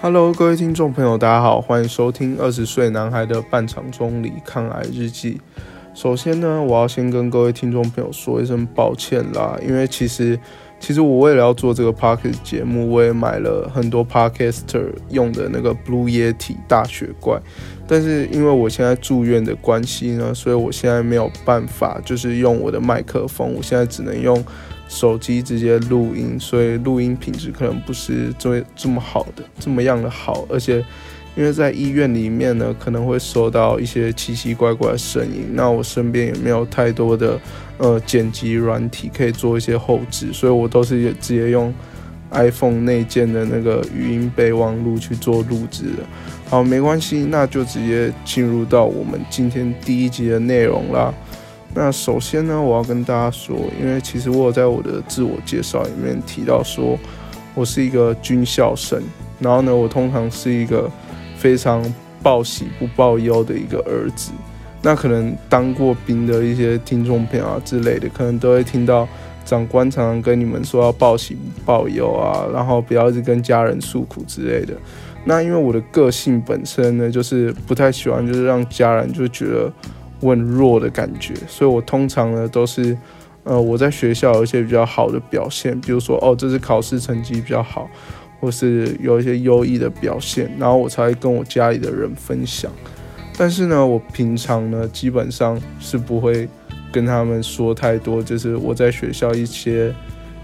Hello，各位听众朋友，大家好，欢迎收听二十岁男孩的半场中离抗癌日记。首先呢，我要先跟各位听众朋友说一声抱歉啦，因为其实其实我为了要做这个 podcast 节目，我也买了很多 podcaster 用的那个 Blue Yeti 大雪怪，但是因为我现在住院的关系呢，所以我现在没有办法就是用我的麦克风，我现在只能用。手机直接录音，所以录音品质可能不是这这么好的，这么样的好。而且，因为在医院里面呢，可能会收到一些奇奇怪怪的声音。那我身边也没有太多的呃剪辑软体可以做一些后置，所以我都是直接用 iPhone 内建的那个语音备忘录去做录制的。好，没关系，那就直接进入到我们今天第一集的内容啦。那首先呢，我要跟大家说，因为其实我有在我的自我介绍里面提到说，我是一个军校生，然后呢，我通常是一个非常报喜不报忧的一个儿子。那可能当过兵的一些听众朋友啊之类的，可能都会听到长官常常跟你们说要报喜不报忧啊，然后不要一直跟家人诉苦之类的。那因为我的个性本身呢，就是不太喜欢，就是让家人就觉得。我很弱的感觉，所以我通常呢都是，呃，我在学校有一些比较好的表现，比如说哦，这次考试成绩比较好，或是有一些优异的表现，然后我才会跟我家里的人分享。但是呢，我平常呢基本上是不会跟他们说太多，就是我在学校一些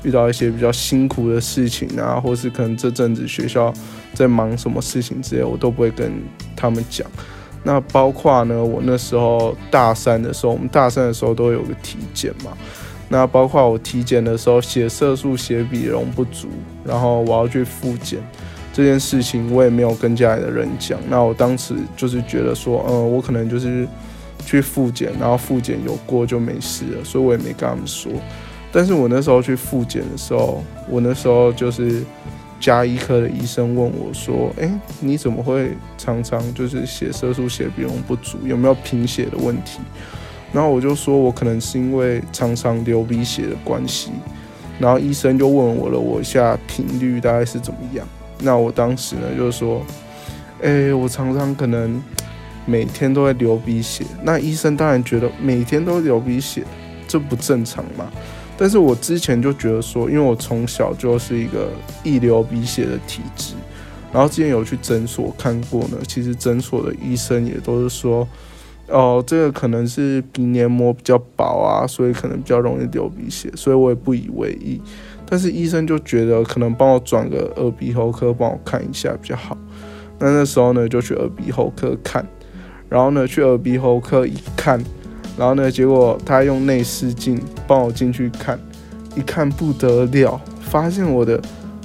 遇到一些比较辛苦的事情啊，或是可能这阵子学校在忙什么事情之类，我都不会跟他们讲。那包括呢，我那时候大三的时候，我们大三的时候都有个体检嘛。那包括我体检的时候，血色素、血比容不足，然后我要去复检这件事情，我也没有跟家里的人讲。那我当时就是觉得说，嗯，我可能就是去复检，然后复检有过就没事了，所以我也没跟他们说。但是我那时候去复检的时候，我那时候就是。加医科的医生问我说：“哎，你怎么会常常就是血色素、血比容不足？有没有贫血的问题？”然后我就说：“我可能是因为常常流鼻血的关系。”然后医生就问我了，我一下频率大概是怎么样？那我当时呢就是说：“哎，我常常可能每天都会流鼻血。”那医生当然觉得每天都流鼻血，这不正常嘛？但是我之前就觉得说，因为我从小就是一个易流鼻血的体质，然后之前有去诊所看过呢，其实诊所的医生也都是说，哦，这个可能是鼻黏膜比较薄啊，所以可能比较容易流鼻血，所以我也不以为意。但是医生就觉得可能帮我转个耳鼻喉科帮我看一下比较好。那那时候呢就去耳鼻喉科看，然后呢去耳鼻喉科一看。然后呢？结果他用内视镜帮我进去看，一看不得了，发现我的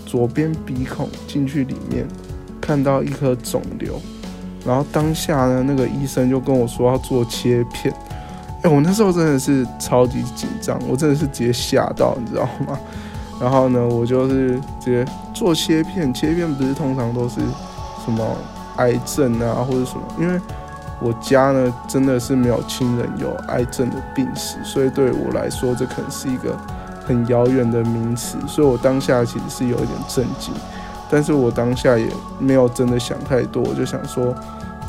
左边鼻孔进去里面看到一颗肿瘤。然后当下呢，那个医生就跟我说要做切片。哎，我那时候真的是超级紧张，我真的是直接吓到，你知道吗？然后呢，我就是直接做切片。切片不是通常都是什么癌症啊，或者什么？因为我家呢，真的是没有亲人有癌症的病史，所以对我来说，这可能是一个很遥远的名词，所以我当下其实是有一点震惊，但是我当下也没有真的想太多，我就想说，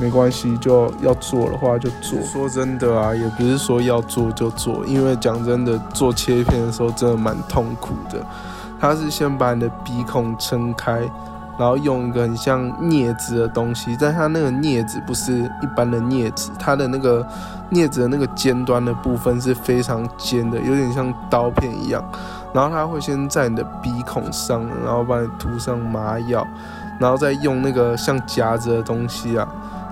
没关系，就要做的话就做。说真的啊，也不是说要做就做，因为讲真的，做切片的时候真的蛮痛苦的，他是先把你的鼻孔撑开。然后用一个很像镊子的东西，但它那个镊子不是一般的镊子，它的那个镊子的那个尖端的部分是非常尖的，有点像刀片一样。然后它会先在你的鼻孔上，然后帮你涂上麻药，然后再用那个像夹子的东西啊，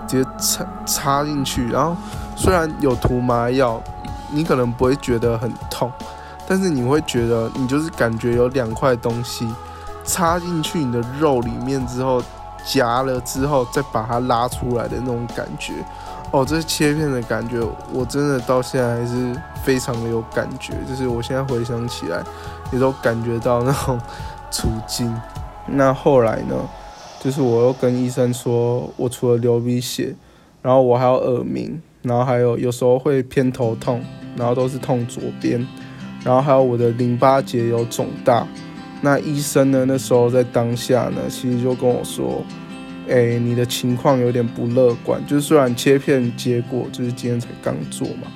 直接插插进去。然后虽然有涂麻药，你可能不会觉得很痛，但是你会觉得你就是感觉有两块东西。插进去你的肉里面之后，夹了之后再把它拉出来的那种感觉，哦，这切片的感觉，我真的到现在还是非常的有感觉。就是我现在回想起来，也都感觉到那种处境。那后来呢，就是我又跟医生说，我除了流鼻血，然后我还有耳鸣，然后还有有时候会偏头痛，然后都是痛左边，然后还有我的淋巴结有肿大。那医生呢？那时候在当下呢，其实就跟我说，哎，你的情况有点不乐观，就是虽然切片结果就是今天才刚做嘛，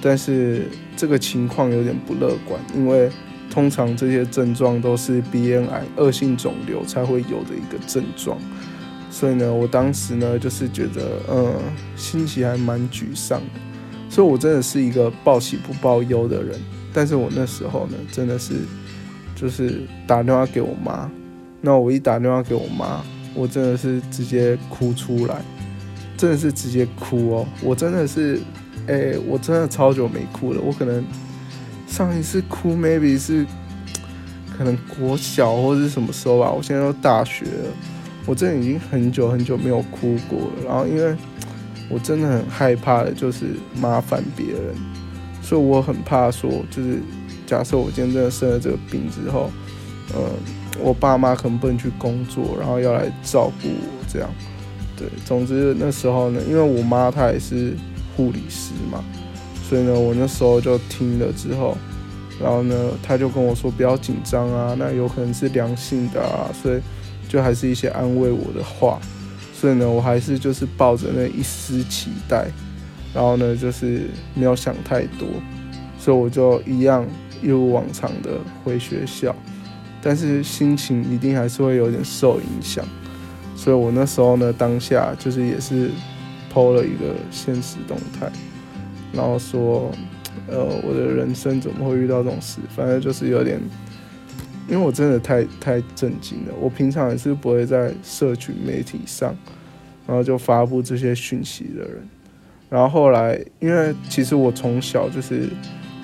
但是这个情况有点不乐观，因为通常这些症状都是鼻咽癌恶性肿瘤才会有的一个症状，所以呢，我当时呢就是觉得，嗯，心情还蛮沮丧的，所以我真的是一个报喜不报忧的人，但是我那时候呢，真的是就是打电话给我妈，那我一打电话给我妈。我真的是直接哭出来，真的是直接哭哦！我真的是，哎，我真的超久没哭了。我可能上一次哭，maybe 是可能国小或者是什么时候吧。我现在都大学了，我真的已经很久很久没有哭过了。然后，因为我真的很害怕的就是麻烦别人，所以我很怕说，就是假设我今天真的生了这个病之后，呃。我爸妈可能不能去工作，然后要来照顾我，这样，对，总之那时候呢，因为我妈她也是护理师嘛，所以呢，我那时候就听了之后，然后呢，她就跟我说不要紧张啊，那有可能是良性的啊，所以就还是一些安慰我的话，所以呢，我还是就是抱着那一丝期待，然后呢，就是没有想太多，所以我就一样一如往常的回学校。但是心情一定还是会有点受影响，所以我那时候呢，当下就是也是抛了一个现实动态，然后说，呃，我的人生怎么会遇到这种事？反正就是有点，因为我真的太太震惊了。我平常也是不会在社群媒体上，然后就发布这些讯息的人。然后后来，因为其实我从小就是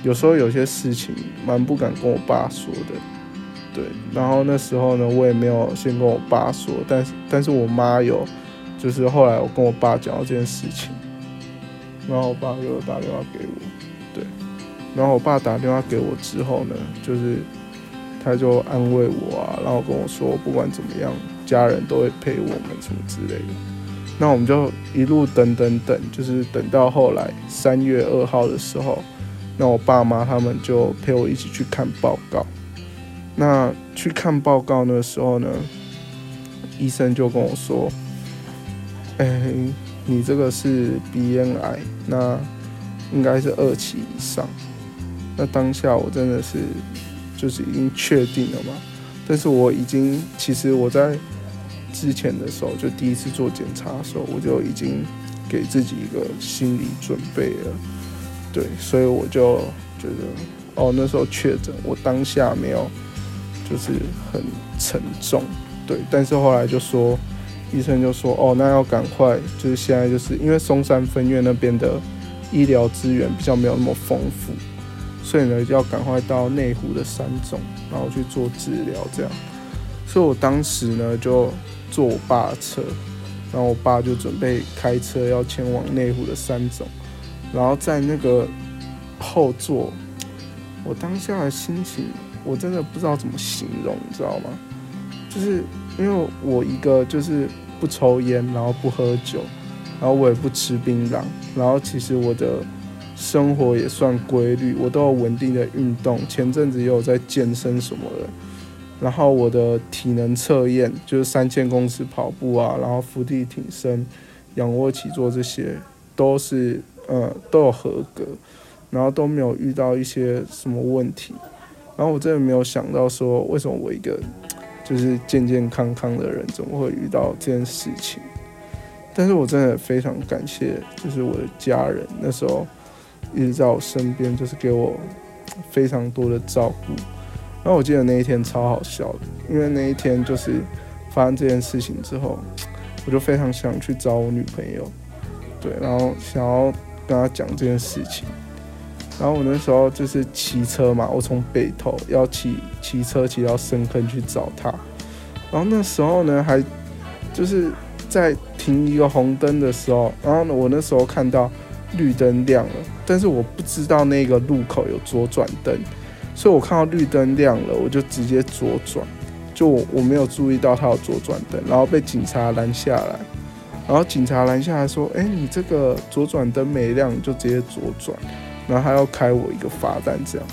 有时候有些事情蛮不敢跟我爸说的。对，然后那时候呢，我也没有先跟我爸说，但是但是我妈有，就是后来我跟我爸讲到这件事情，然后我爸又打电话给我，对，然后我爸打电话给我之后呢，就是他就安慰我啊，然后跟我说不管怎么样，家人都会陪我们什么之类的，那我们就一路等等等，就是等到后来三月二号的时候，那我爸妈他们就陪我一起去看报告。那去看报告的时候呢，医生就跟我说：“哎，你这个是鼻咽癌，那应该是二期以上。”那当下我真的是就是已经确定了嘛，但是我已经其实我在之前的时候就第一次做检查的时候，我就已经给自己一个心理准备了，对，所以我就觉得哦，那时候确诊，我当下没有。就是很沉重，对，但是后来就说，医生就说，哦，那要赶快，就是现在就是因为松山分院那边的医疗资源比较没有那么丰富，所以呢，要赶快到内湖的三总，然后去做治疗，这样。所以我当时呢，就坐我爸车，然后我爸就准备开车要前往内湖的三总，然后在那个后座，我当下的心情。我真的不知道怎么形容，你知道吗？就是因为我一个就是不抽烟，然后不喝酒，然后我也不吃槟榔，然后其实我的生活也算规律，我都有稳定的运动，前阵子也有在健身什么的，然后我的体能测验就是三千公尺跑步啊，然后伏地挺身、仰卧起坐这些都是呃都有合格，然后都没有遇到一些什么问题。然后我真的没有想到说，为什么我一个就是健健康康的人，怎么会遇到这件事情？但是我真的非常感谢，就是我的家人那时候一直在我身边，就是给我非常多的照顾。然后我记得那一天超好笑的，因为那一天就是发生这件事情之后，我就非常想去找我女朋友，对，然后想要跟他讲这件事情。然后我那时候就是骑车嘛，我从北头要骑骑车骑到深坑去找他。然后那时候呢，还就是在停一个红灯的时候，然后呢，我那时候看到绿灯亮了，但是我不知道那个路口有左转灯，所以我看到绿灯亮了，我就直接左转，就我我没有注意到他有左转灯，然后被警察拦下来。然后警察拦下来说：“哎，你这个左转灯没亮，就直接左转。”然后他要开我一个罚单，这样。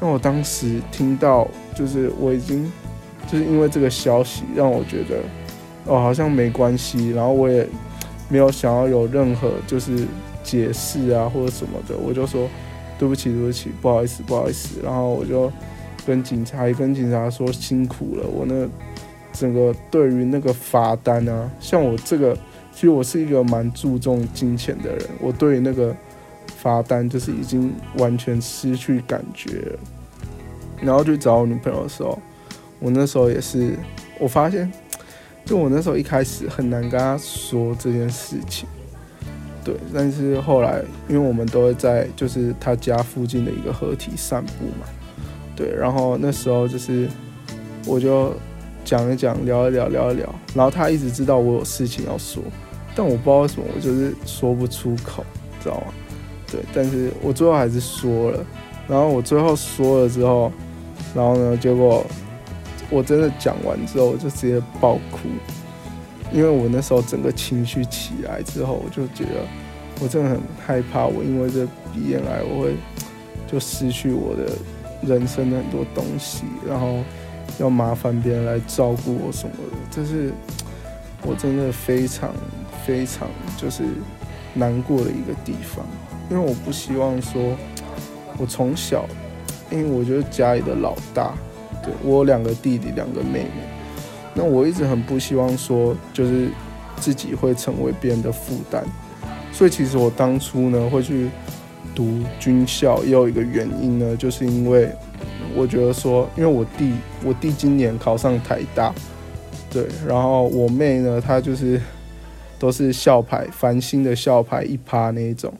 那我当时听到，就是我已经，就是因为这个消息，让我觉得哦，好像没关系，然后我也没有想要有任何就是解释啊或者什么的，我就说对不起，对不起，不好意思，不好意思，然后我就跟警察也跟警察说辛苦了，我那整个对于那个罚单啊，像我这个，其实我是一个蛮注重金钱的人，我对那个罚单就是已经完全失去感觉了，然后去找我女朋友的时候，我那时候也是，我发现。就我那时候一开始很难跟他说这件事情，对，但是后来因为我们都会在就是他家附近的一个河堤散步嘛，对，然后那时候就是我就讲一讲，聊一聊，聊一聊，然后他一直知道我有事情要说，但我不知道为什么我就是说不出口，知道吗？对，但是我最后还是说了，然后我最后说了之后，然后呢，结果。我真的讲完之后，我就直接爆哭，因为我那时候整个情绪起来之后，我就觉得我真的很害怕，我因为这鼻咽癌，我会就失去我的人生的很多东西，然后要麻烦别人来照顾我什么的，这是我真的非常非常就是难过的一个地方，因为我不希望说，我从小，因为我就是家里的老大。对我有两个弟弟，两个妹妹。那我一直很不希望说，就是自己会成为别人的负担。所以其实我当初呢会去读军校，也有一个原因呢，就是因为我觉得说，因为我弟我弟今年考上台大，对，然后我妹呢，她就是 都是校牌繁星的校牌一趴那一种。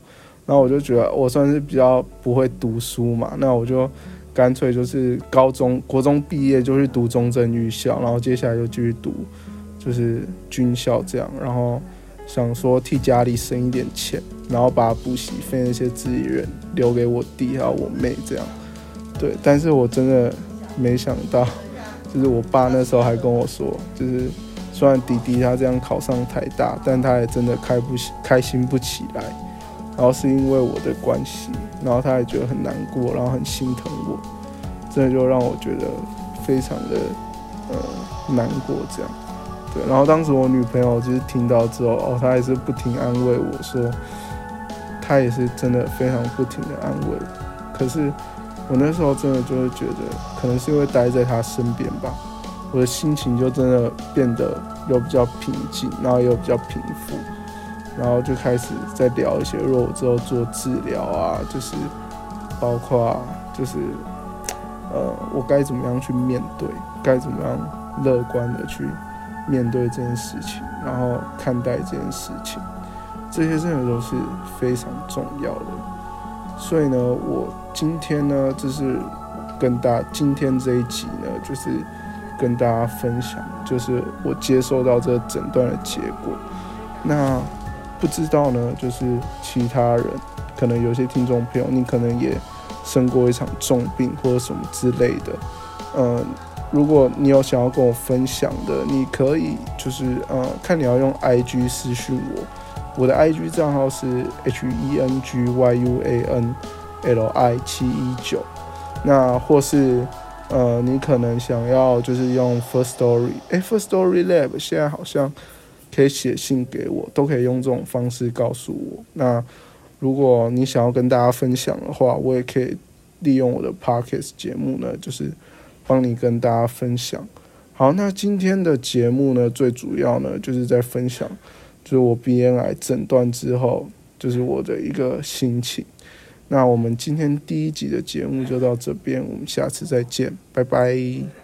然后我就觉得我算是比较不会读书嘛，那我就。干脆就是高中国中毕业就去读中正预校，然后接下来就继续读，就是军校这样。然后想说替家里省一点钱，然后把补习费那些资源留给我弟还有我妹这样。对，但是我真的没想到，就是我爸那时候还跟我说，就是虽然弟弟他这样考上台大，但他也真的开不开心不起来。然后是因为我的关系，然后他也觉得很难过，然后很心疼我，这就让我觉得非常的呃难过这样。对，然后当时我女朋友就是听到之后，哦，她也是不停安慰我说，她也是真的非常不停的安慰。可是我那时候真的就是觉得，可能是因为待在她身边吧，我的心情就真的变得又比较平静，然后又比较平复。然后就开始在聊一些，如果我之后做治疗啊，就是包括就是，呃，我该怎么样去面对，该怎么样乐观的去面对这件事情，然后看待这件事情，这些真的都是非常重要的。所以呢，我今天呢，就是跟大今天这一集呢，就是跟大家分享，就是我接受到这诊断的结果，那。不知道呢，就是其他人，可能有些听众朋友，你可能也生过一场重病或者什么之类的。嗯，如果你有想要跟我分享的，你可以就是呃，看你要用 I G 私讯我，我的 I G 账号是 H E N G Y U A N L I 七一九。那或是呃，你可能想要就是用 First Story，哎，First Story Lab 现在好像。可以写信给我，都可以用这种方式告诉我。那如果你想要跟大家分享的话，我也可以利用我的 podcast 节目呢，就是帮你跟大家分享。好，那今天的节目呢，最主要呢就是在分享，就是我鼻咽癌诊断之后，就是我的一个心情。那我们今天第一集的节目就到这边，我们下次再见，拜拜。